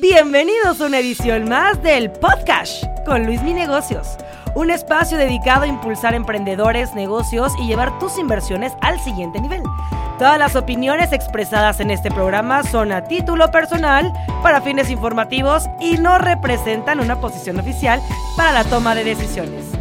Bienvenidos a una edición más del Podcast con Luis Mi Negocios, un espacio dedicado a impulsar emprendedores, negocios y llevar tus inversiones al siguiente nivel. Todas las opiniones expresadas en este programa son a título personal, para fines informativos y no representan una posición oficial para la toma de decisiones.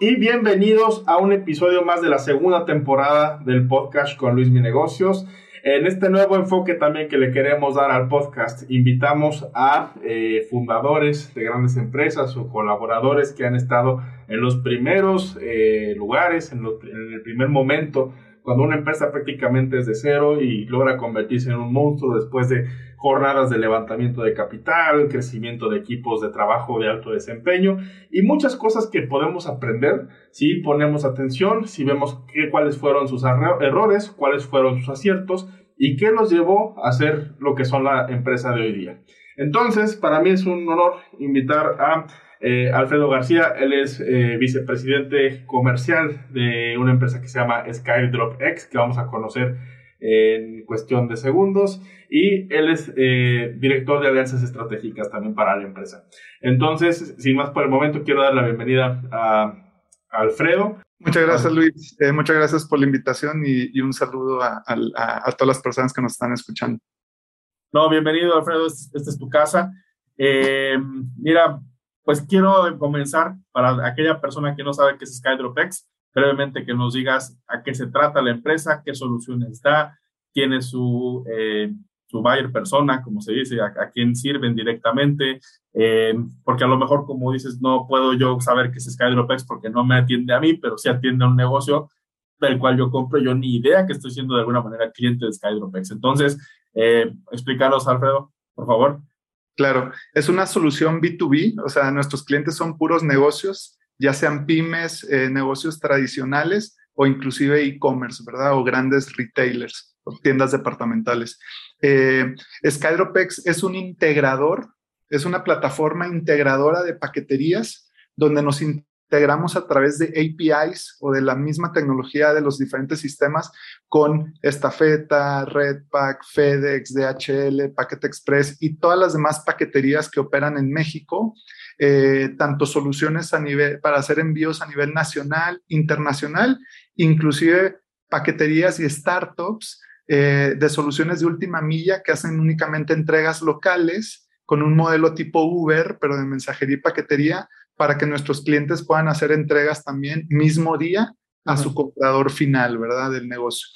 Y bienvenidos a un episodio más de la segunda temporada del podcast con Luis Mi Negocios. En este nuevo enfoque también que le queremos dar al podcast, invitamos a eh, fundadores de grandes empresas o colaboradores que han estado en los primeros eh, lugares, en, en el primer momento cuando una empresa prácticamente es de cero y logra convertirse en un monstruo después de jornadas de levantamiento de capital, crecimiento de equipos de trabajo de alto desempeño y muchas cosas que podemos aprender si ponemos atención, si vemos qué, cuáles fueron sus errores, cuáles fueron sus aciertos y qué los llevó a ser lo que son la empresa de hoy día. Entonces, para mí es un honor invitar a eh, Alfredo García, él es eh, vicepresidente comercial de una empresa que se llama Skydrop X, que vamos a conocer en cuestión de segundos, y él es eh, director de alianzas estratégicas también para la empresa. Entonces, sin más por el momento, quiero dar la bienvenida a, Alfredo. Muchas gracias, Luis. muchas gracias por la invitación y, un saludo a, todas las personas que nos están escuchando. No, bienvenido, Alfredo. Esta es tu casa. mira, pues quiero comenzar para aquella persona que no sabe qué es SkydropX, brevemente que nos digas a qué se trata la empresa, qué soluciones da, quién es su, eh, su buyer persona, como se dice, a, quién sirven directamente, eh, porque a lo mejor, como dices, no puedo yo saber qué es SkydropX porque no me atiende a mí, pero sí atiende a un negocio del cual yo compro, yo ni idea que estoy siendo de alguna manera cliente de SkydropX. Entonces, eh, explícanos, Alfredo, por favor. Claro, es una solución B2B, o sea, nuestros clientes son puros negocios, ya sean pymes, eh, negocios tradicionales o inclusive e-commerce, ¿verdad? O grandes retailers o tiendas departamentales. Eh, Skydropex es un integrador, es una plataforma integradora de paqueterías donde nos integramos a través de APIs o de la misma tecnología de los diferentes sistemas con Estafeta, Redpack, FedEx, DHL, Packet Express y todas las demás paqueterías que operan en México, eh, tanto soluciones a nivel para hacer envíos a nivel nacional, internacional, inclusive paqueterías y startups eh, de soluciones de última milla que hacen únicamente entregas locales con un modelo tipo Uber, pero de mensajería y paquetería, para que nuestros clientes puedan hacer entregas también mismo día a su comprador final, ¿verdad? Del negocio.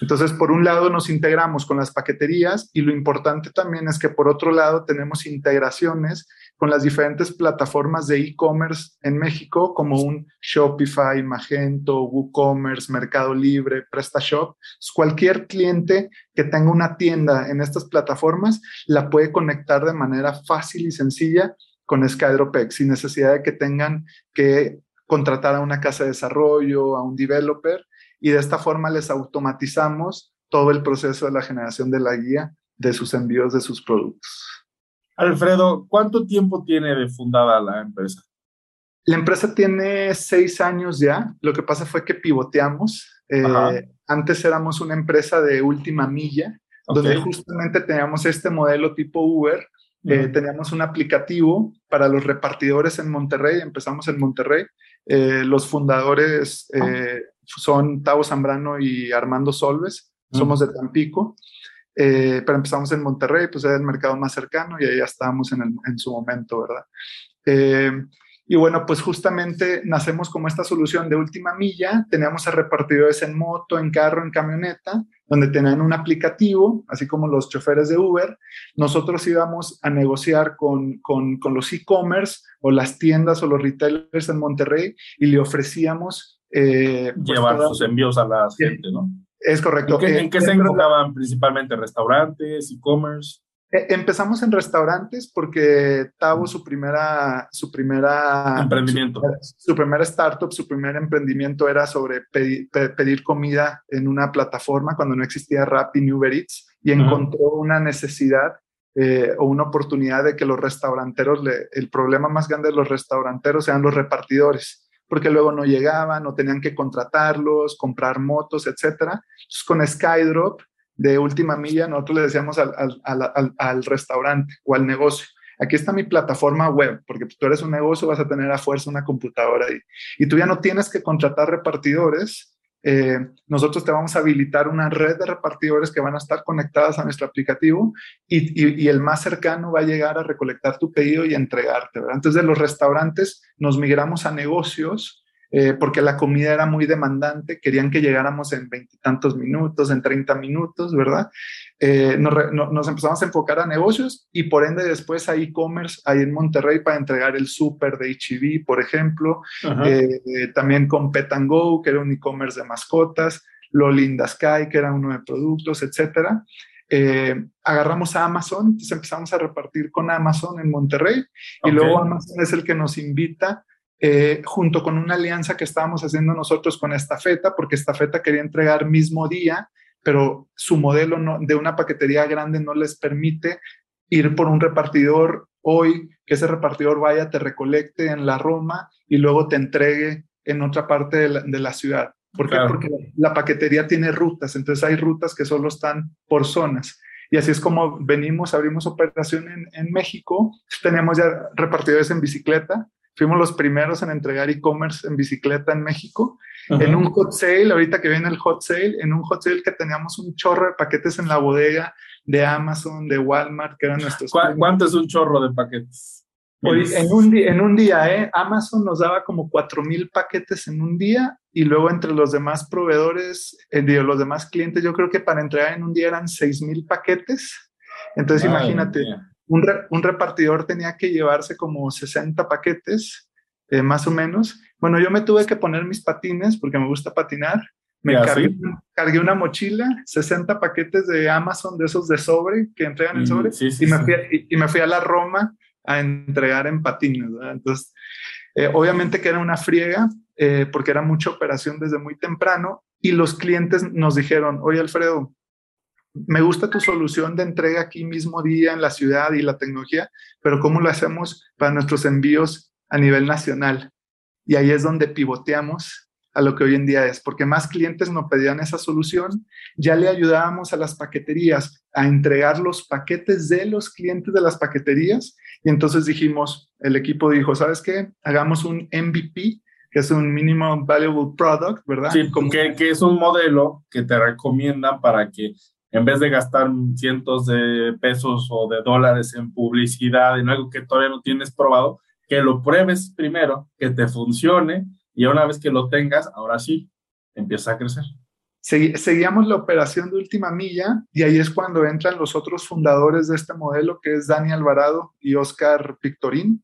Entonces, por un lado nos integramos con las paqueterías y lo importante también es que por otro lado tenemos integraciones con las diferentes plataformas de e-commerce en México como un Shopify, Magento, WooCommerce, Mercado Libre, PrestaShop. Cualquier cliente que tenga una tienda en estas plataformas la puede conectar de manera fácil y sencilla con SkydropX sin necesidad de que tengan que contratar a una casa de desarrollo, a un developer, y de esta forma les automatizamos todo el proceso de la generación de la guía de sus envíos de sus productos. Alfredo, ¿cuánto tiempo tiene de fundada la empresa? La empresa tiene seis años ya. Lo que pasa fue que pivoteamos. Eh, antes éramos una empresa de última milla, donde justamente teníamos este modelo tipo Uber, eh, teníamos un aplicativo para los repartidores en Monterrey, empezamos en Monterrey. Eh, los fundadores eh, son Tavo Zambrano y Armando Solves, somos de Tampico, pero empezamos en Monterrey, pues era el mercado más cercano y ahí ya estábamos en, en su momento, ¿verdad? Y bueno, pues justamente nacemos como esta solución de última milla. Teníamos a repartidores en moto, en carro, en camioneta, donde tenían un aplicativo, así como los choferes de Uber. Nosotros íbamos a negociar con, con, con los e-commerce o las tiendas o los retailers en Monterrey y le ofrecíamos... Eh, pues Llevar sus envíos a la gente, ¿no? Es correcto. ¿En qué, se enfocaban principalmente? ¿Restaurantes, e-commerce? Eh, empezamos en restaurantes porque Tavo, su primera, su primera emprendimiento, su, primera startup, su primer emprendimiento era sobre pedir, comida en una plataforma cuando no existía Rappi ni Uber Eats y encontró una necesidad eh, o una oportunidad de que los restauranteros, el problema más grande de los restauranteros eran los repartidores porque luego no llegaban o tenían que contratarlos, comprar motos, etcétera. Entonces con Skydrop de última milla, nosotros le decíamos al, al, al, restaurante o al negocio, aquí está mi plataforma web, porque tú eres un negocio, vas a tener a fuerza una computadora ahí. Y tú ya no tienes que contratar repartidores, eh, nosotros te vamos a habilitar una red de repartidores que van a estar conectadas a nuestro aplicativo y, el más cercano va a llegar a recolectar tu pedido y entregarte. ¿verdad? Entonces de los restaurantes nos migramos a negocios eh, porque la comida era muy demandante, querían que llegáramos en veintitantos minutos, en 30 minutos, ¿verdad? Eh, nos, empezamos a enfocar a negocios y por ende después a e-commerce ahí en Monterrey para entregar el súper de HEV, por ejemplo, eh, también con Pet Go, que era un e-commerce de mascotas, Lolinda Sky, que era uno de productos, etcétera. agarramos a Amazon, entonces empezamos a repartir con Amazon en Monterrey y luego Amazon es el que nos invita eh, junto con una alianza que estábamos haciendo nosotros con Estafeta, porque Estafeta quería entregar mismo día, pero su modelo de una paquetería grande no les permite ir por un repartidor hoy, que ese repartidor vaya, te recolecte en la Roma y luego te entregue en otra parte de la, ciudad. ¿Por qué? Porque la paquetería tiene rutas, entonces hay rutas que solo están por zonas. Y así es como venimos, abrimos operación en, en México, tenemos ya repartidores en bicicleta, Fuimos los primeros en entregar e-commerce en bicicleta en México. En un hot sale, ahorita que viene el hot sale, en un hot sale que teníamos un chorro de paquetes en la bodega de Amazon, de Walmart, que eran nuestros. ¿Cuánto es un chorro de paquetes? en, un en un día, ¿eh? Amazon nos daba como 4 mil paquetes en un día y luego entre los demás proveedores, eh, los demás clientes, yo creo que para entregar en un día eran 6 mil paquetes. Entonces, imagínate, un, repartidor tenía que llevarse como 60 paquetes, eh, más o menos. Bueno, yo me tuve que poner mis patines porque me gusta patinar. Me cargué, una mochila, 60 paquetes de Amazon, de esos de sobre, que entregan el mm, sobre, y, me fui a, y, me fui a la Roma a entregar en patines. Entonces, eh, obviamente que era una friega, eh, porque era mucha operación desde muy temprano, y los clientes nos dijeron, oye Alfredo, me gusta tu solución de entrega aquí mismo día en la ciudad y la tecnología, pero ¿cómo lo hacemos para nuestros envíos a nivel nacional? Y ahí es donde pivoteamos a lo que hoy en día es, porque más clientes nos pedían esa solución, ya le ayudábamos a las paqueterías a entregar los paquetes de los clientes de las paqueterías y entonces dijimos, el equipo dijo, ¿sabes qué? Hagamos un MVP, que es un Minimum Valuable Product, ¿verdad? Sí, que, que es un modelo que te recomiendan para que en vez de gastar cientos de pesos o de dólares en publicidad, en algo que todavía no tienes probado, que lo pruebes primero, que te funcione y una vez que lo tengas, ahora sí, empieza a crecer. seguíamos la operación de última milla y ahí es cuando entran los otros fundadores de este modelo, que es Dani Alvarado y Oscar Pictorín,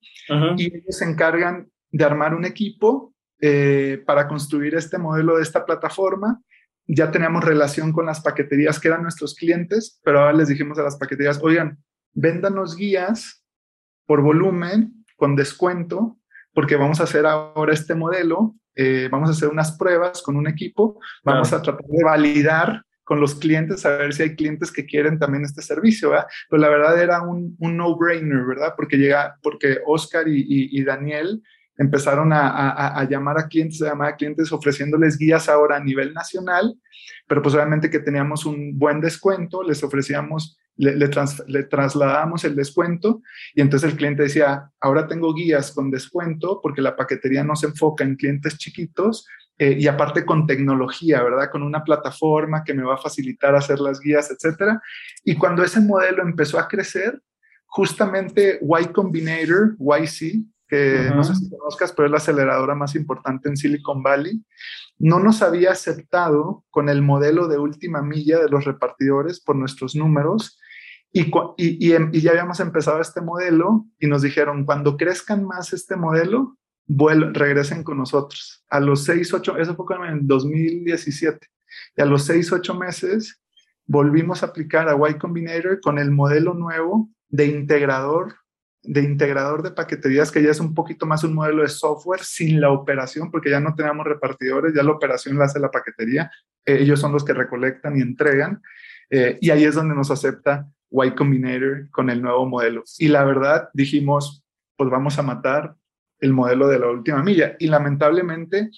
y ellos se encargan de armar un equipo eh, para construir este modelo de esta plataforma. Ya teníamos relación con las paqueterías que eran nuestros clientes, pero ahora les dijimos a las paqueterías, oigan, véndanos guías por volumen, con descuento, porque vamos a hacer ahora este modelo, eh, vamos a hacer unas pruebas con un equipo, vamos a tratar de validar con los clientes, a ver si hay clientes que quieren también este servicio, ¿verdad? Pero la verdad era un, no-brainer, ¿verdad? Porque llega, porque Oscar y, y Daniel empezaron a, llamar a clientes, a llamar a clientes ofreciéndoles guías ahora a nivel nacional, pero pues obviamente que teníamos un buen descuento, les ofrecíamos, le, le, trasladábamos el descuento y entonces el cliente decía, ahora tengo guías con descuento porque la paquetería no se enfoca en clientes chiquitos eh, y aparte con tecnología, ¿verdad? Con una plataforma que me va a facilitar hacer las guías, etcétera. Y cuando ese modelo empezó a crecer, justamente Y Combinator, YC, que no sé si conozcas, pero es la aceleradora más importante en Silicon Valley, no nos había aceptado con el modelo de última milla de los repartidores por nuestros números y, y, em, y, ya habíamos empezado este modelo y nos dijeron, cuando crezcan más este modelo, vuel regresen con nosotros. A los 6, 8, eso fue en 2017, y a los 6, 8 meses volvimos a aplicar a Y Combinator con el modelo nuevo de integrador de integrador de paqueterías, que ya es un poquito más un modelo de software sin la operación, porque ya no tenemos repartidores, ya la operación la hace la paquetería, eh, ellos son los que recolectan y entregan, eh, y ahí es donde nos acepta Y Combinator con el nuevo modelo. Y la verdad, dijimos, pues vamos a matar el modelo de la última milla, y lamentablemente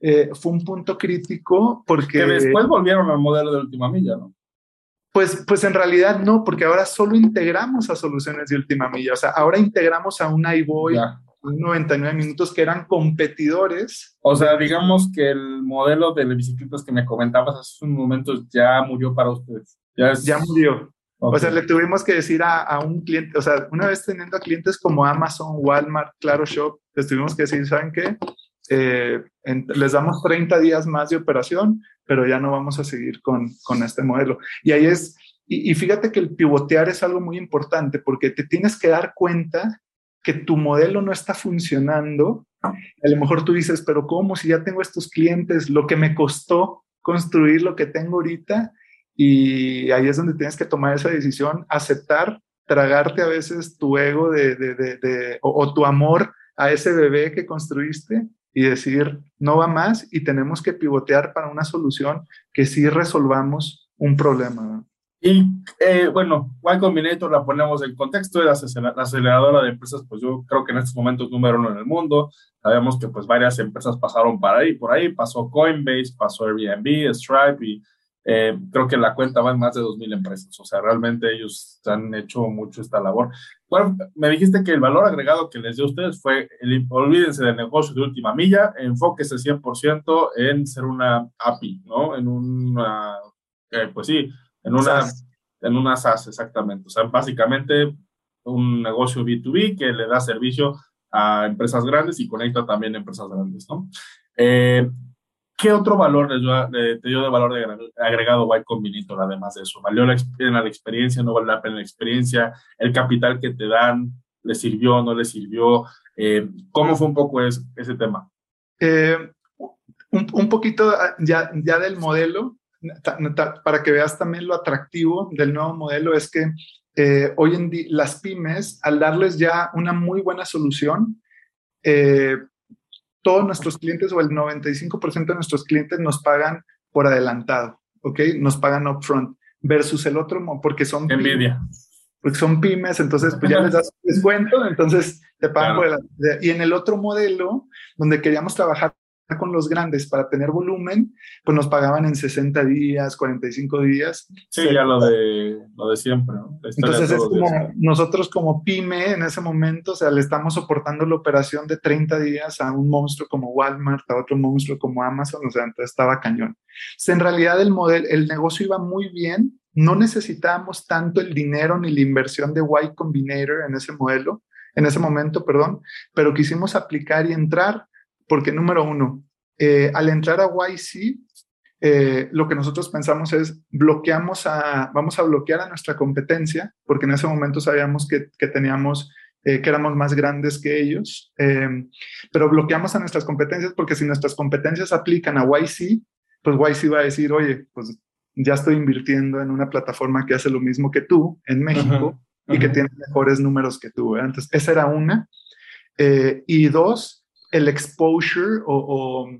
eh, fue un punto crítico porque... Que después volvieron al modelo de última milla, ¿no? Pues, pues en realidad no, porque ahora solo integramos a soluciones de última milla. O sea, ahora integramos a un iBoy, 99 minutos que eran competidores. O sea, digamos que el modelo de bicicletas que me comentabas hace un momento ya murió para ustedes. Ya, ya murió. O sea, le tuvimos que decir a, a, un cliente, o sea, una vez teniendo a clientes como Amazon, Walmart, Claro Shop, les tuvimos que decir, ¿saben qué? Eh, les damos 30 días más de operación, pero ya no vamos a seguir con, con este modelo. Y ahí es, y, y, fíjate que el pivotear es algo muy importante porque te tienes que dar cuenta que tu modelo no está funcionando. A lo mejor tú dices, pero ¿cómo si ya tengo estos clientes? Lo que me costó construir lo que tengo ahorita y ahí es donde tienes que tomar esa decisión, aceptar, tragarte a veces tu ego de, de, de, o, tu amor a ese bebé que construiste y decir, no va más y tenemos que pivotear para una solución que sí resolvamos un problema. Y eh, bueno, Y Combinator la ponemos en contexto de la aceleradora de empresas, pues yo creo que en estos momentos número uno en el mundo. Sabemos que pues varias empresas pasaron para ahí, por ahí pasó Coinbase, pasó Airbnb, Stripe y eh, creo que la cuenta va en más de 2.000 empresas, o sea, realmente ellos han hecho mucho esta labor. Bueno, me dijiste que el valor agregado que les dio a ustedes fue, el, olvídense del negocio de última milla, enfóquese 100% en ser una API, ¿no? En una, eh, pues sí, en una, en una SaaS, exactamente. O sea, básicamente un negocio B2B que le da servicio a empresas grandes y conecta también a empresas grandes, ¿no? Eh, ¿Qué otro valor les dio, te dio de valor de agregado Y Combinator además de eso? ¿Valió la, la experiencia? ¿No valió la pena la experiencia? ¿El capital que te dan le sirvió? ¿No le sirvió? Eh, ¿Cómo fue un poco ese, ese tema? Eh, un, un, poquito ya, ya del modelo, para que veas también lo atractivo del nuevo modelo, es que eh, hoy en día las pymes, al darles ya una muy buena solución, eh, todos nuestros clientes o el 95% de nuestros clientes nos pagan por adelantado, ¿ok? Nos pagan upfront versus el otro, porque son... Envidia. porque son pymes, entonces pues ya les das descuento, entonces te pagan por adelantado. Y en el otro modelo, donde queríamos trabajar con los grandes para tener volumen, pues nos pagaban en 60 días, 45 días. Sí, ya lo de, lo de siempre. Entonces es como nosotros como pyme en ese momento, o sea, le estamos soportando la operación de 30 días a un monstruo como Walmart, a otro monstruo como Amazon, o sea, entonces estaba cañón. Entonces, en realidad el modelo, el negocio iba muy bien, no necesitábamos tanto el dinero ni la inversión de Y Combinator en ese modelo, en ese momento, perdón, pero quisimos aplicar y entrar porque número uno, eh, al entrar a YC, eh, lo que nosotros pensamos es bloqueamos a, vamos a bloquear a nuestra competencia, porque en ese momento sabíamos que, que teníamos, eh, que éramos más grandes que ellos, em, pero bloqueamos a nuestras competencias porque si nuestras competencias aplican a YC, pues YC va a decir, oye, pues ya estoy invirtiendo en una plataforma que hace lo mismo que tú en México y que tiene mejores números que tú. Entonces, esa era una. y dos, el exposure o...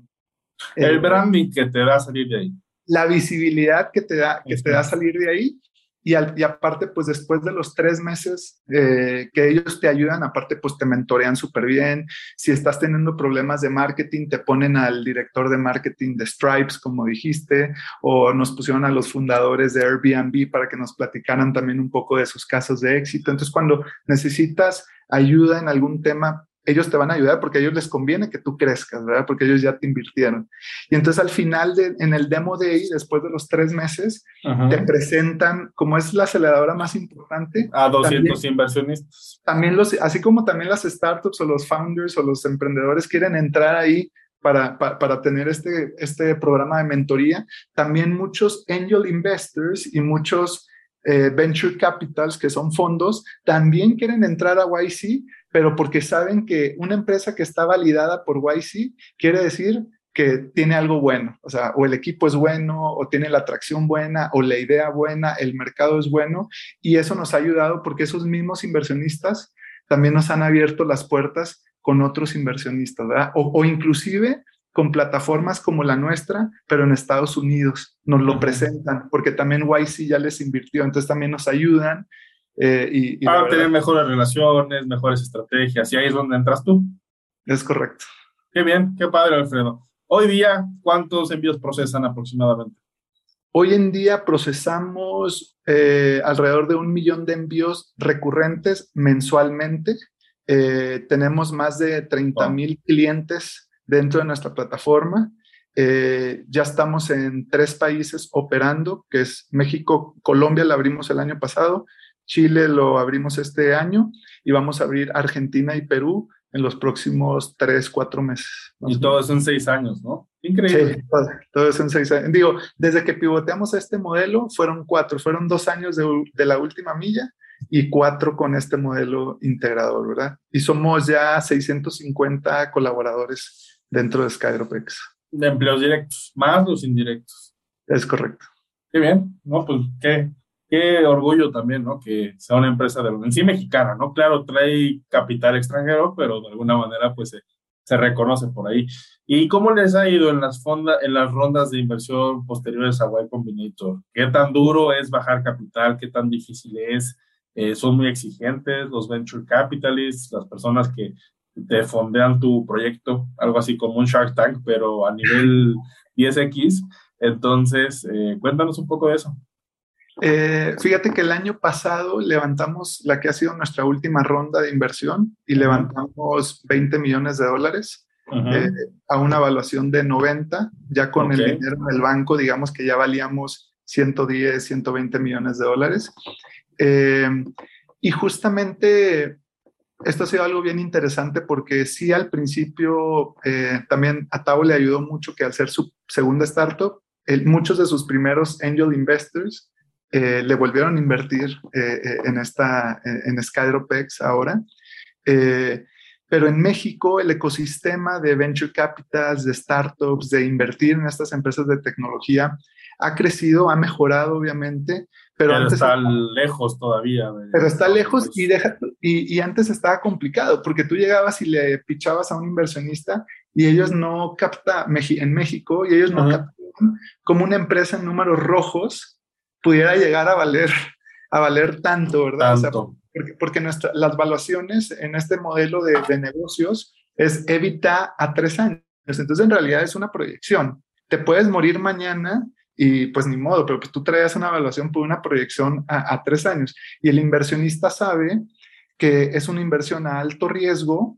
el, branding que te da salir de ahí. La visibilidad que te da, que te da salir de ahí. Y, y, aparte, pues después de los tres meses eh, que ellos te ayudan, aparte, pues te mentorean súper bien. Si estás teniendo problemas de marketing, te ponen al director de marketing de Stripes, como dijiste, o nos pusieron a los fundadores de Airbnb para que nos platicaran también un poco de sus casos de éxito. Entonces, cuando necesitas ayuda en algún tema, ellos te van a ayudar porque a ellos les conviene que tú crezcas, ¿verdad? Porque ellos ya te invirtieron. Y entonces al final, de, en el demo day, después de los tres meses, te presentan, como es la aceleradora más importante. A 200 inversionistas. También los, así como también las startups o los founders o los emprendedores quieren entrar ahí para, para, para, tener este, este programa de mentoría. También muchos angel investors y muchos eh, venture capitals, que son fondos, también quieren entrar a YC, pero porque saben que una empresa que está validada por YC quiere decir que tiene algo bueno, o sea, o el equipo es bueno, o tiene la atracción buena, o la idea buena, el mercado es bueno, y eso nos ha ayudado porque esos mismos inversionistas también nos han abierto las puertas con otros inversionistas, ¿verdad? O, o inclusive con plataformas como la nuestra, pero en Estados Unidos nos lo presentan, porque también YC ya les invirtió, entonces también nos ayudan. Eh, y, Para tener mejores relaciones, mejores estrategias, y ahí es donde entras tú. Es correcto. Qué bien, qué padre, Alfredo. Hoy día, ¿cuántos envíos procesan aproximadamente? Hoy en día procesamos eh, alrededor de un millón de envíos recurrentes mensualmente. Eh, tenemos más de 30 mil clientes dentro de nuestra plataforma. Eh, ya estamos en tres países operando, que es México, Colombia la abrimos el año pasado, Chile lo abrimos este año y vamos a abrir Argentina y Perú en los próximos tres, cuatro meses. Y todo eso en seis años, ¿no? Increíble. Sí, todo, eso en seis años. Digo, desde que pivoteamos este modelo, fueron cuatro, fueron dos años de, de la última milla y cuatro con este modelo integrador, ¿verdad? Y somos ya 650 colaboradores dentro de Skyropex. De empleos directos, más los indirectos. Es correcto. Qué bien, ¿no? Pues qué, qué orgullo también, ¿no? Que sea una empresa de, en sí mexicana, ¿no? Claro, trae capital extranjero, pero de alguna manera, pues se, se reconoce por ahí. ¿Y cómo les ha ido en las, fonda, en las rondas de inversión posteriores a Y Combinator? ¿Qué tan duro es bajar capital? ¿Qué tan difícil es? Eh, ¿Son muy exigentes los venture capitalists, las personas que te fondean tu proyecto? Algo así como un Shark Tank, pero a nivel 10X. Entonces, eh, cuéntanos un poco de eso. Eh, fíjate que el año pasado levantamos la que ha sido nuestra última ronda de inversión y levantamos 20 millones de dólares eh, a una evaluación de 90, ya con el dinero del banco, digamos que ya valíamos 110, 120 millones de dólares. Eh, y justamente esto ha sido algo bien interesante porque sí al principio también a Tao le ayudó mucho que al ser su segunda startup, muchos de sus primeros angel investors eh, le volvieron a invertir eh, eh, en, esta, en Skydropex ahora. pero en México el ecosistema de venture capitals, de startups, de invertir en estas empresas de tecnología ha crecido, ha mejorado obviamente, pero, antes está lejos todavía. pero está lejos y, deja, y, antes estaba complicado porque tú llegabas y le pichabas a un inversionista y ellos no captan, en México, y ellos no captan como una empresa en números rojos pudiera llegar a valer, a valer tanto, ¿verdad? porque, porque las valuaciones en este modelo de, de negocios es evita a tres años. Entonces, en realidad es una proyección. Te puedes morir mañana y pues ni modo, pero pues tú traes una evaluación por una proyección a, a, tres años. Y el inversionista sabe que es una inversión a alto riesgo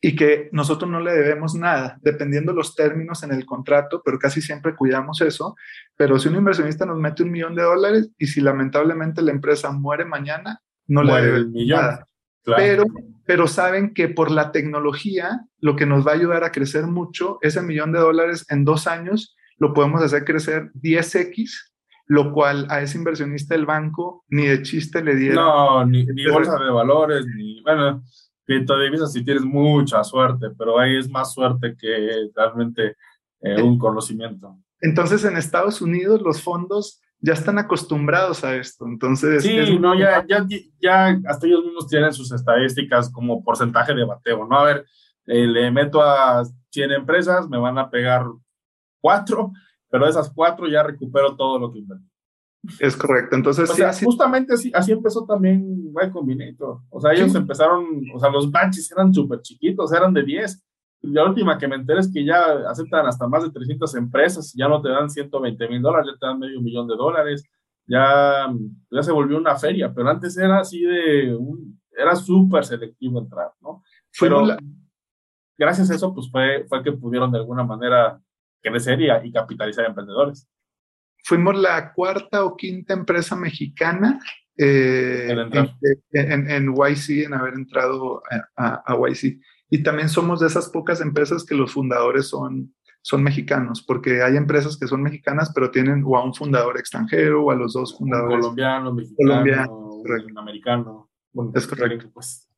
y que nosotros no le debemos nada, dependiendo los términos en el contrato, pero casi siempre cuidamos eso. Pero si un inversionista nos mete un millón de dólares y si lamentablemente la empresa muere mañana, no le debemos nada. Pero, pero saben que por la tecnología, lo que nos va a ayudar a crecer mucho, ese millón de dólares en dos años, lo podemos hacer crecer 10x, lo cual a ese inversionista del banco ni de chiste le dieron. No, ni, ni bolsa de valores, ni, bueno, criptodivisas si tienes mucha suerte, pero ahí es más suerte que realmente eh, un conocimiento. Entonces en Estados Unidos los fondos ya están acostumbrados a esto, entonces... Sí, no, ya, ya, ya hasta ellos mismos tienen sus estadísticas como porcentaje de bateo, ¿no? A ver, eh, le meto a 100 empresas, me van a pegar cuatro, pero de esas cuatro ya recupero todo lo que invertí. Es correcto. Entonces, sí, justamente así, así empezó también Y Combinator. O sea, ellos empezaron, o sea, los batches eran súper chiquitos, eran de 10. Y la última que me enteré es que ya aceptan hasta más de 300 empresas, ya no te dan 120 mil dólares, ya te dan medio millón de dólares. Ya, ya se volvió una feria, pero antes era así de, un, era súper selectivo entrar, ¿no? Pero gracias a eso, pues fue, fue que pudieron de alguna manera crecer y, y capitalizar emprendedores fuimos la cuarta o quinta empresa mexicana eh, en, en, YC, en haber entrado a, a, YC. Y también somos de esas pocas empresas que los fundadores son, son mexicanos, porque hay empresas que son mexicanas, pero tienen o a un fundador extranjero o a los dos fundadores. colombiano, mexicano, americano. es correcto. Pues.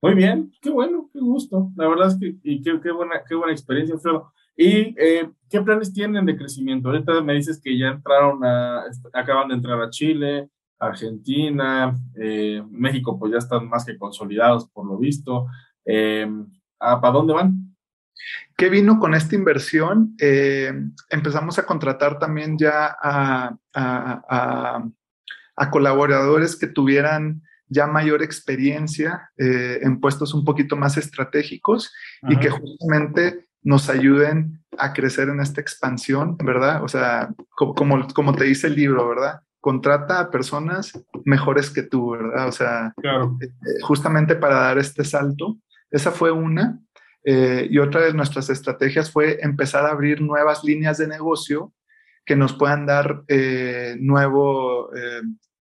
Muy bien, qué bueno, qué gusto. La verdad es que y qué, qué buena, qué buena experiencia, Alfredo. ¿Y eh, qué planes tienen de crecimiento? Ahorita me dices que ya entraron a, acaban de entrar a Chile, Argentina, eh, México, pues ya están más que consolidados por lo visto. Eh, ¿Para dónde van? ¿Qué vino con esta inversión? empezamos a contratar también ya a, a, colaboradores que tuvieran ya mayor experiencia en puestos un poquito más estratégicos y que justamente nos ayuden a crecer en esta expansión, ¿verdad? O sea, como, como, te dice el libro, ¿verdad? contrata a personas mejores que tú, ¿verdad? O sea, claro. Eh, justamente para dar este salto. Esa fue una. Eh, y otra de nuestras estrategias fue empezar a abrir nuevas líneas de negocio que nos puedan dar eh, nuevo,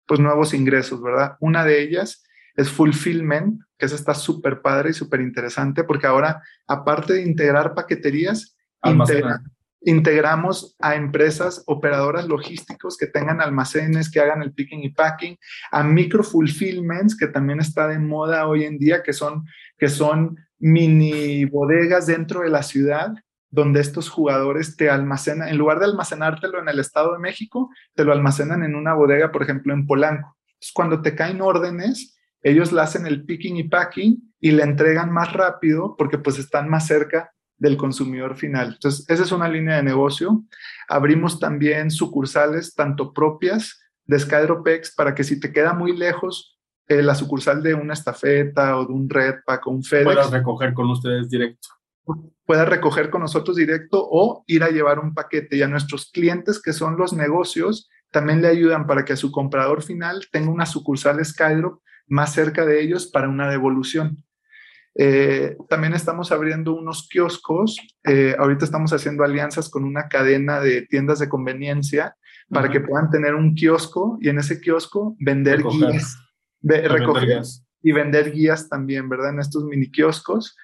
pues nuevos ingresos, ¿verdad? Una de ellas es fulfillment, que eso está súper padre y súper interesante porque ahora, aparte de integrar paqueterías, integramos a empresas operadoras logísticos que tengan almacenes, que hagan el picking y packing, a micro fulfillments, que también está de moda hoy en día, que son, que son mini bodegas dentro de la ciudad donde estos jugadores te almacenan, en lugar de almacenártelo en el Estado de México, te lo almacenan en una bodega, por ejemplo, en Polanco. Entonces, cuando te caen órdenes, ellos le hacen el picking y packing y le entregan más rápido porque pues están más cerca del consumidor final. Entonces, esa es una línea de negocio. Abrimos también sucursales, tanto propias de Skydropex, para que si te queda muy lejos eh, la sucursal de una estafeta o de un Redpack o un FedEx. Puedas recoger con ustedes directo. Puedas recoger con nosotros directo o ir a llevar un paquete. Y a nuestros clientes, que son los negocios, también le ayudan para que a su comprador final tenga una sucursal Skydrop más cerca de ellos para una devolución. Eh, también estamos abriendo unos kioscos. Eh, ahorita estamos haciendo alianzas con una cadena de tiendas de conveniencia para que puedan tener un kiosco y en ese kiosco vender guías. recoger y vender guías también, ¿verdad? En estos mini kioscos.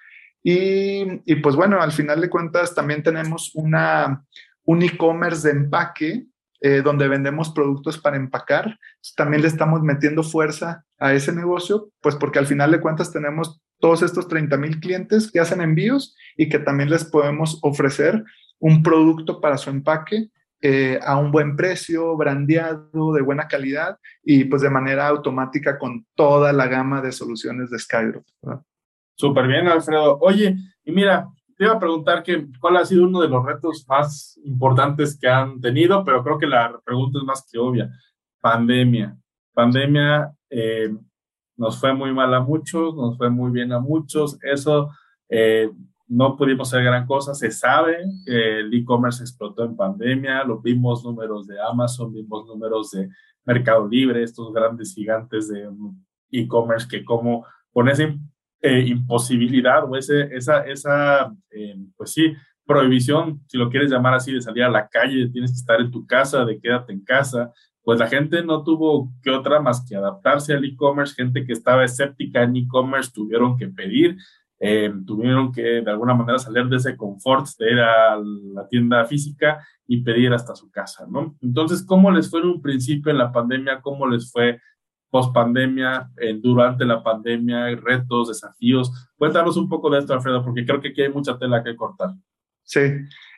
Y, y, pues bueno, al final de cuentas también tenemos una, un e-commerce de empaque eh, donde vendemos productos para empacar. También le estamos metiendo fuerza a ese negocio, pues porque al final de cuentas tenemos todos estos 30 mil clientes que hacen envíos y que también les podemos ofrecer un producto para su empaque eh, a un buen precio, brandeado, de buena calidad y pues de manera automática con toda la gama de soluciones de Skydrop. Súper bien, Alfredo. Oye, y mira, te iba a preguntar que, cuál ha sido uno de los retos más importantes que han tenido, pero creo que la pregunta es más que obvia. Pandemia. Pandemia eh, nos fue muy mal a muchos, nos fue muy bien a muchos. Eso eh, no pudimos hacer gran cosa. Se sabe que el e-commerce explotó en pandemia. Lo vimos números de Amazon, vimos números de Mercado Libre, estos grandes gigantes de e-commerce que como con ese eh, imposibilidad o esa, esa eh, pues sí, prohibición, si lo quieres llamar así, de salir a la calle, tienes que estar en tu casa, de quédate en casa, pues la gente no tuvo que otra más que adaptarse al e-commerce, gente que estaba escéptica en e-commerce tuvieron que pedir, eh, tuvieron que de alguna manera salir de ese confort de ir a la tienda física y pedir hasta su casa, ¿no? Entonces, ¿cómo les fue en un principio en la pandemia? ¿Cómo les fue post pandemia, durante la pandemia, retos, desafíos. Cuéntanos un poco de esto, Alfredo, porque creo que aquí hay mucha tela que cortar. Sí,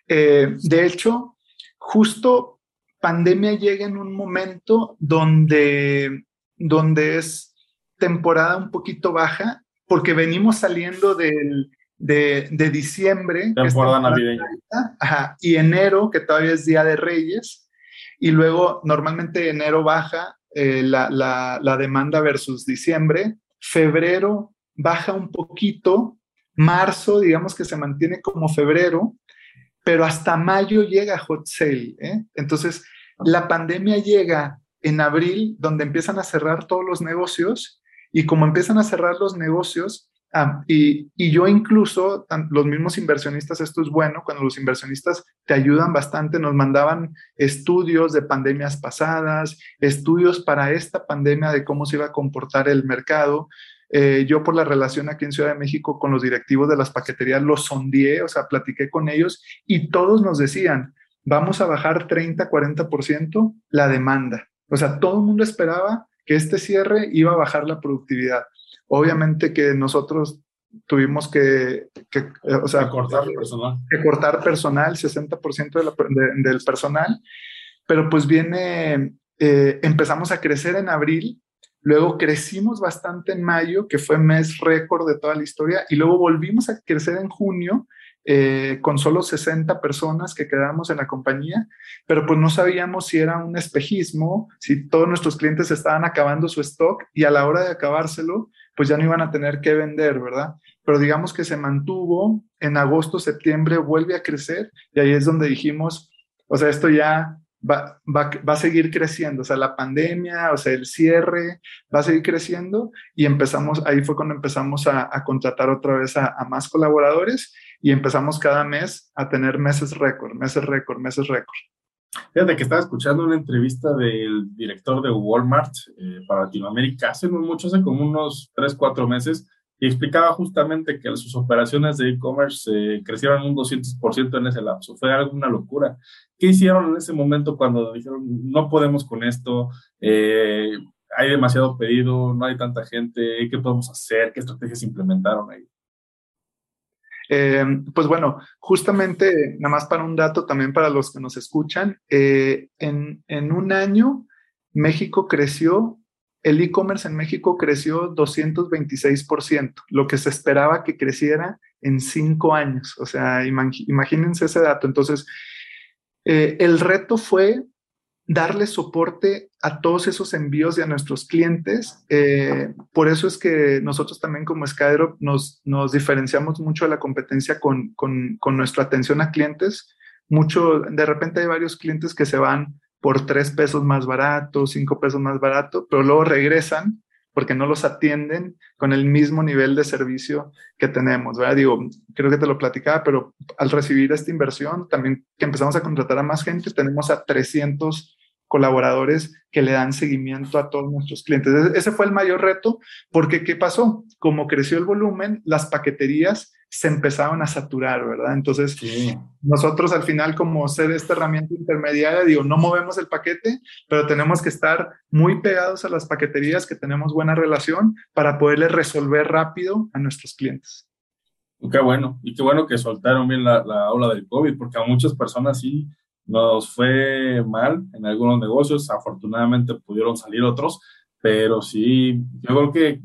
eh, de hecho, justo pandemia llega en un momento donde, donde es temporada un poquito baja, porque venimos saliendo del, de, de diciembre. Temporada navideña. y enero, que todavía es Día de Reyes, y luego normalmente enero baja eh, la, demanda versus diciembre. Febrero baja un poquito, marzo digamos que se mantiene como febrero, pero hasta mayo llega hot sale. ¿eh? Entonces, la pandemia llega en abril, donde empiezan a cerrar todos los negocios, y como empiezan a cerrar los negocios, Ah, y, yo incluso, los mismos inversionistas, esto es bueno, cuando los inversionistas te ayudan bastante, nos mandaban estudios de pandemias pasadas, estudios para esta pandemia de cómo se iba a comportar el mercado. Eh, yo por la relación aquí en Ciudad de México con los directivos de las paqueterías los sondeé, o sea, platiqué con ellos y todos nos decían, vamos a bajar 30, 40% la demanda. O sea, todo el mundo esperaba que este cierre iba a bajar la productividad. Obviamente que nosotros tuvimos que, eh, o sea, cortar personal. Que cortar personal, 60% del personal, pero pues viene, eh, empezamos a crecer en abril, luego crecimos bastante en mayo, que fue mes récord de toda la historia, y luego volvimos a crecer en junio, eh, con solo 60 personas que quedamos en la compañía, pero pues no sabíamos si era un espejismo, si todos nuestros clientes estaban acabando su stock y a la hora de acabárselo, pues ya no iban a tener que vender, ¿verdad? Pero digamos que se mantuvo, en agosto, septiembre vuelve a crecer y ahí es donde dijimos, o sea, esto ya va, va, va, a seguir creciendo, o sea, la pandemia, o sea, el cierre va a seguir creciendo y empezamos, ahí fue cuando empezamos a, a contratar otra vez a, a, más colaboradores y empezamos cada mes a tener meses récord, meses récord, meses récord. Fíjate que estaba escuchando una entrevista del director de Walmart eh, para Latinoamérica hace mucho, hace como unos 3, 4 meses, y explicaba justamente que sus operaciones de e-commerce eh, crecieron un 200% en ese lapso. Fue alguna locura. ¿Qué hicieron en ese momento cuando dijeron, no podemos con esto, eh, hay demasiado pedido, no hay tanta gente, ¿qué podemos hacer? ¿Qué estrategias implementaron ahí? Eh, pues bueno, justamente, nada más para un dato también para los que nos escuchan, eh, en, en, un año México creció, el e-commerce en México creció 226%, lo que se esperaba que creciera en cinco años. O sea, imagínense ese dato. Entonces, eh, el reto fue darle soporte a todos esos envíos y a nuestros clientes. Eh, por eso es que nosotros también como Skydrop nos, diferenciamos mucho de la competencia con, con, con, nuestra atención a clientes. Mucho, de repente hay varios clientes que se van por tres pesos más barato, cinco pesos más barato, pero luego regresan porque no los atienden con el mismo nivel de servicio que tenemos, ¿verdad? Digo, creo que te lo platicaba, pero al recibir esta inversión, también que empezamos a contratar a más gente, tenemos a 300 colaboradores que le dan seguimiento a todos nuestros clientes. Ese fue el mayor reto, porque ¿qué pasó? Como creció el volumen, las paqueterías se empezaron a saturar, ¿verdad? Entonces, nosotros al final, como ser esta herramienta intermediaria, digo, no movemos el paquete, pero tenemos que estar muy pegados a las paqueterías que tenemos buena relación para poderle resolver rápido a nuestros clientes. Qué bueno, y qué bueno que soltaron bien la, la ola del COVID, porque a muchas personas sí nos fue mal en algunos negocios, afortunadamente pudieron salir otros, pero sí, yo creo que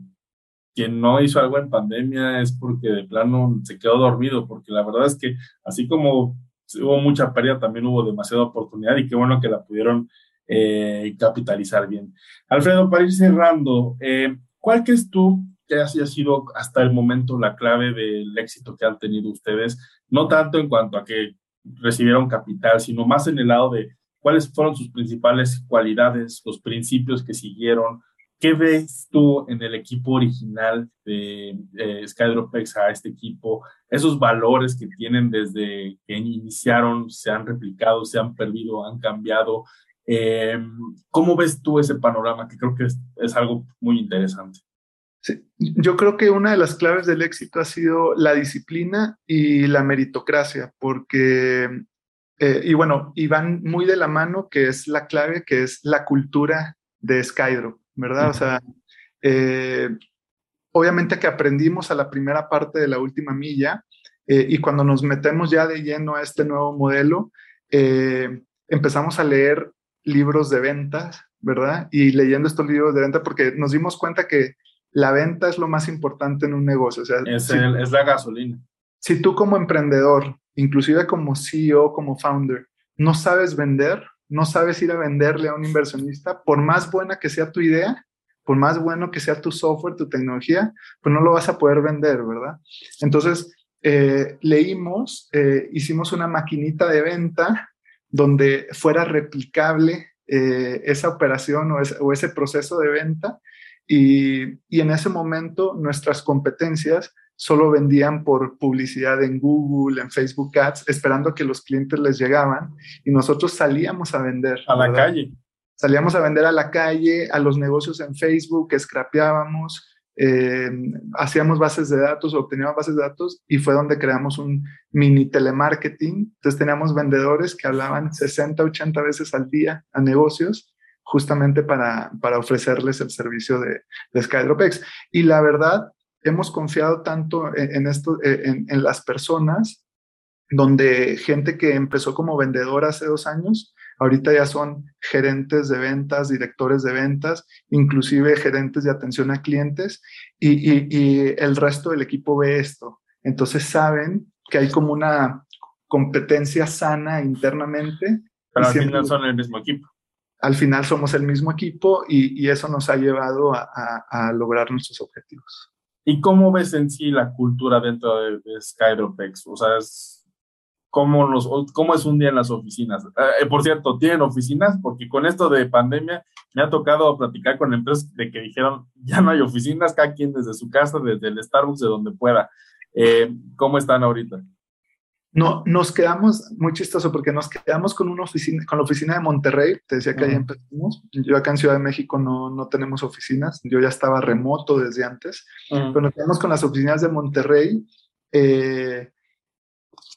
quien no hizo algo en pandemia es porque de plano se quedó dormido, porque la verdad es que así como hubo mucha pérdida, también hubo demasiada oportunidad y qué bueno que la pudieron eh, capitalizar bien. Alfredo, para ir cerrando, eh, ¿cuál crees tú que haya sido hasta el momento la clave del éxito que han tenido ustedes? No tanto en cuanto a que recibieron capital, sino más en el lado de cuáles fueron sus principales cualidades, los principios que siguieron. ¿Qué ves tú en el equipo original de eh, Skydropex a este equipo? Esos valores que tienen desde que iniciaron, se han replicado, se han perdido, han cambiado. Eh, ¿Cómo ves tú ese panorama? Que creo que es, es algo muy interesante. Sí. Yo creo que una de las claves del éxito ha sido la disciplina y la meritocracia, porque, eh, y bueno, y van muy de la mano, que es la clave, que es la cultura de Skydrop, ¿verdad? O sea, eh, obviamente que aprendimos a la primera parte de la última milla eh, y cuando nos metemos ya de lleno a este nuevo modelo, empezamos a leer libros de ventas, ¿verdad? Y leyendo estos libros de venta porque nos dimos cuenta que la venta es lo más importante en un negocio. O sea, es, es la gasolina. Si tú como emprendedor, inclusive como CEO, como founder, no sabes vender, no sabes ir a venderle a un inversionista, por más buena que sea tu idea, por más bueno que sea tu software, tu tecnología, pues no lo vas a poder vender, ¿verdad? Entonces, eh, leímos, eh, hicimos una maquinita de venta donde fuera replicable eh, esa operación o ese proceso de venta y, en ese momento nuestras competencias solo vendían por publicidad en Google, en Facebook Ads, esperando que los clientes les llegaban y nosotros salíamos a vender. A la calle. Salíamos a vender a la calle, a los negocios en Facebook, scrapeábamos, eh, hacíamos bases de datos, obteníamos bases de datos y fue donde creamos un mini telemarketing. Entonces teníamos vendedores que hablaban 60, 80 veces al día a negocios justamente para, para ofrecerles el servicio de, de SkydropX. Y la verdad, hemos confiado tanto en, esto, en, en, las personas, donde gente que empezó como vendedora hace dos años, ahorita ya son gerentes de ventas, directores de ventas, inclusive gerentes de atención a clientes, y, y, y el resto del equipo ve esto. Entonces saben que hay como una competencia sana internamente. Pero al final son el mismo equipo al final somos el mismo equipo y, eso nos ha llevado a, lograr nuestros objetivos. ¿Y cómo ves en sí la cultura dentro de, de? O sea, cómo, los, cómo es un día en las oficinas. Eh, por cierto, ¿tienen oficinas? Porque con esto de pandemia me ha tocado platicar con empresas de que dijeron, ya no hay oficinas, cada quien desde su casa, desde el Starbucks, de donde pueda. Eh, ¿Cómo están ahorita? No, nos quedamos, muy chistoso, porque nos quedamos con una oficina, con la oficina de Monterrey, te decía que ahí empezamos. Yo acá en Ciudad de México no, no tenemos oficinas, yo ya estaba remoto desde antes, pero nos quedamos con las oficinas de Monterrey. Eh,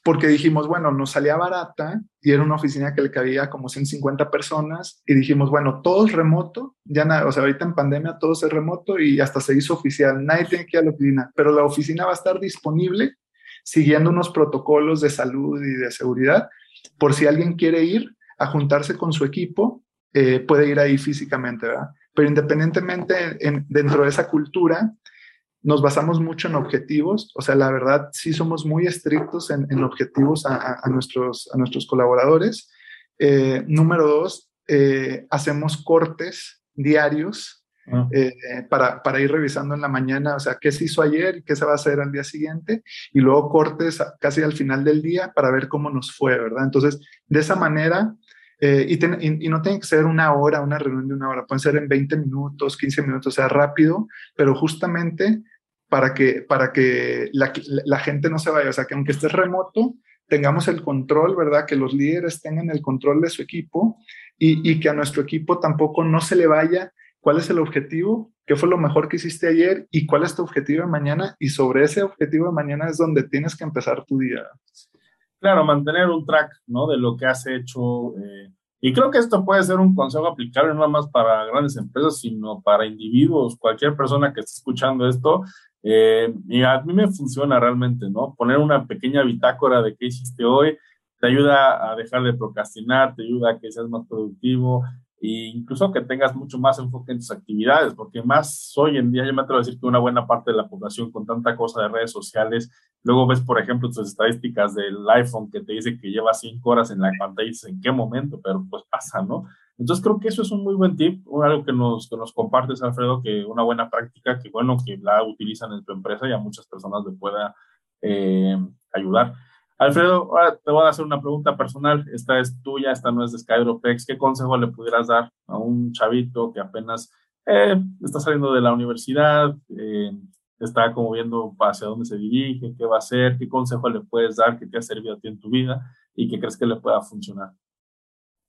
porque dijimos, bueno, nos salía barata y era una oficina que le cabía como 150 personas y dijimos, bueno, todo es remoto, ya nada, o sea, ahorita en pandemia todo es remoto y hasta se hizo oficial, nadie tiene que ir a la oficina, pero la oficina va a estar disponible siguiendo unos protocolos de salud y de seguridad, por si alguien quiere ir a juntarse con su equipo, eh, puede ir ahí físicamente, ¿verdad? Pero independientemente dentro de esa cultura, nos basamos mucho en objetivos, o sea, la verdad sí somos muy estrictos en, objetivos a, nuestros, a nuestros colaboradores. Eh, número dos, eh, hacemos cortes diarios ah. eh, para, para, ir revisando en la mañana, o sea, qué se hizo ayer y qué se va a hacer al día siguiente, y luego cortes casi al final del día para ver cómo nos fue, ¿verdad? Entonces, de esa manera, y, y, no tiene que ser una hora, una reunión de una hora, pueden ser en 20 minutos, 15 minutos, o sea, rápido, pero justamente para que, para que la, gente no se vaya. O sea, que aunque estés remoto, tengamos el control, ¿verdad? Que los líderes tengan el control de su equipo y, que a nuestro equipo tampoco no se le vaya cuál es el objetivo, qué fue lo mejor que hiciste ayer y cuál es tu objetivo de mañana. Y sobre ese objetivo de mañana es donde tienes que empezar tu día. Claro, mantener un track, ¿no? De lo que has hecho. Eh, y creo que esto puede ser un consejo aplicable no más para grandes empresas, sino para individuos, cualquier persona que esté escuchando esto, eh, y a mí me funciona realmente, ¿no? Poner una pequeña bitácora de qué hiciste hoy te ayuda a dejar de procrastinar, te ayuda a que seas más productivo incluso que tengas mucho más enfoque en tus actividades, porque más hoy en día yo me atrevo a decir que una buena parte de la población con tanta cosa de redes sociales, luego ves, por ejemplo, tus estadísticas del iPhone que te dice que lleva cinco horas en la pantalla y dices, ¿en qué momento? Pero pues pasa, ¿no? Entonces creo que eso es un muy buen tip, algo que nos, que nos compartes, Alfredo, que una buena práctica, que bueno, que la utilizan en tu empresa y a muchas personas le pueda eh, ayudar. Alfredo, ahora te voy a hacer una pregunta personal. Esta es tuya, esta no es de Skyropex. ¿Qué consejo le pudieras dar a un chavito que apenas eh, está saliendo de la universidad, eh, está como viendo hacia dónde se dirige, qué va a hacer? ¿Qué consejo le puedes dar que te ha servido a ti en tu vida y que crees que le pueda funcionar?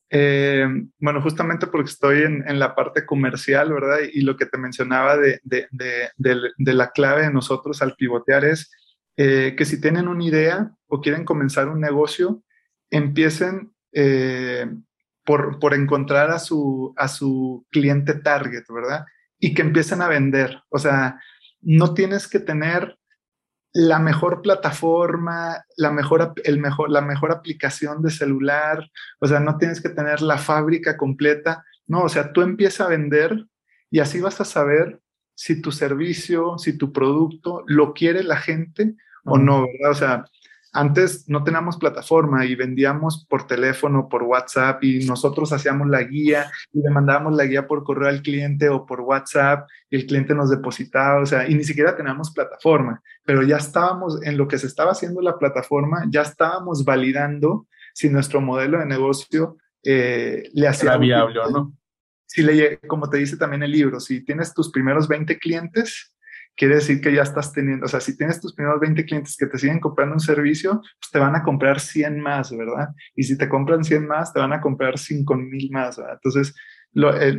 Eh, bueno, justamente porque estoy en, la parte comercial, ¿verdad? Y, lo que te mencionaba de, la clave de nosotros al pivotear es eh, que si tienen una idea o quieren comenzar un negocio, empiecen eh, por, por, encontrar a su, a su cliente target, ¿verdad? Y que empiecen a vender. O sea, no tienes que tener la mejor plataforma, la mejor, el mejor, la mejor aplicación de celular, o sea, no tienes que tener la fábrica completa, no, o sea, tú empiezas a vender y así vas a saber si tu servicio, si tu producto lo quiere la gente o no, ¿verdad? O sea, antes no teníamos plataforma y vendíamos por teléfono, por WhatsApp y nosotros hacíamos la guía y le mandábamos la guía por correo al cliente o por WhatsApp y el cliente nos depositaba, o sea, y ni siquiera teníamos plataforma, pero ya estábamos en lo que se estaba haciendo la plataforma, ya estábamos validando si nuestro modelo de negocio eh, le hacía... viable o no. Si le, como te dice también el libro, si tienes tus primeros 20 clientes, quiere decir que ya estás teniendo, o sea, si tienes tus primeros 20 clientes que te siguen comprando un servicio, pues te van a comprar 100 más, ¿verdad? Y si te compran 100 más, te van a comprar 5 mil más, ¿verdad? Entonces,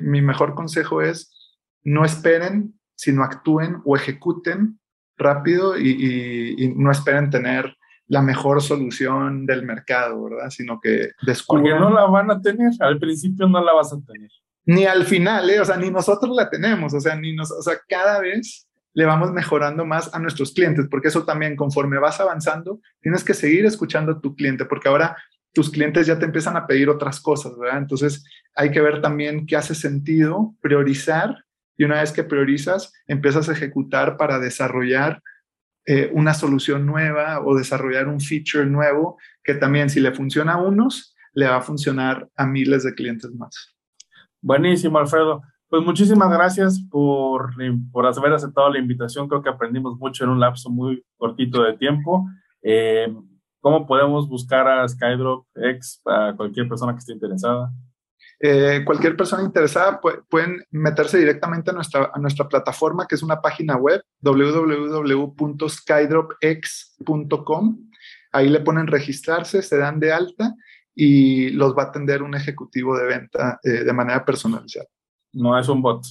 mi mejor consejo es no esperen, sino actúen o ejecuten rápido y, no esperen tener la mejor solución del mercado, ¿verdad? Sino que descubran. Porque no la van a tener, al principio no la vas a tener. Ni al final, ¿eh? O sea, ni nosotros la tenemos, o sea, ni nos, o sea, cada vez le vamos mejorando más a nuestros clientes, porque eso también conforme vas avanzando, tienes que seguir escuchando a tu cliente, porque ahora tus clientes ya te empiezan a pedir otras cosas, ¿verdad? Entonces hay que ver también qué hace sentido, priorizar, y una vez que priorizas, empiezas a ejecutar para desarrollar eh, una solución nueva o desarrollar un feature nuevo que también si le funciona a unos, le va a funcionar a miles de clientes más. Buenísimo, Alfredo. Pues muchísimas gracias por, por haber aceptado la invitación. Creo que aprendimos mucho en un lapso muy cortito de tiempo. Eh, ¿Cómo podemos buscar a Skydrop X para cualquier persona que esté interesada? Eh, cualquier persona interesada pueden meterse directamente a nuestra, a nuestra plataforma, que es una página web, www.skydropx.com. Ahí le ponen registrarse, se dan de alta y los va a atender un ejecutivo de venta eh, de manera personalizada. No es un bot.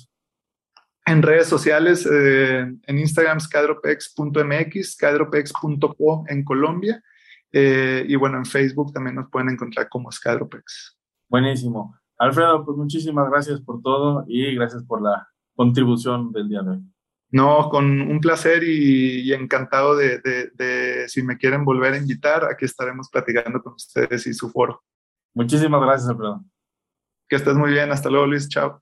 En redes sociales, eh, en Instagram, skydropex.mx, skydropex.co en Colombia. y bueno, en Facebook también nos pueden encontrar como Skydropex. Buenísimo. Alfredo, pues muchísimas gracias por todo y gracias por la contribución del día de hoy. No, con un placer y, encantado de, de, si me quieren volver a invitar, aquí estaremos platicando con ustedes y su foro. Muchísimas gracias, Alfredo. Que estés muy bien. Hasta luego, Luis. Chao.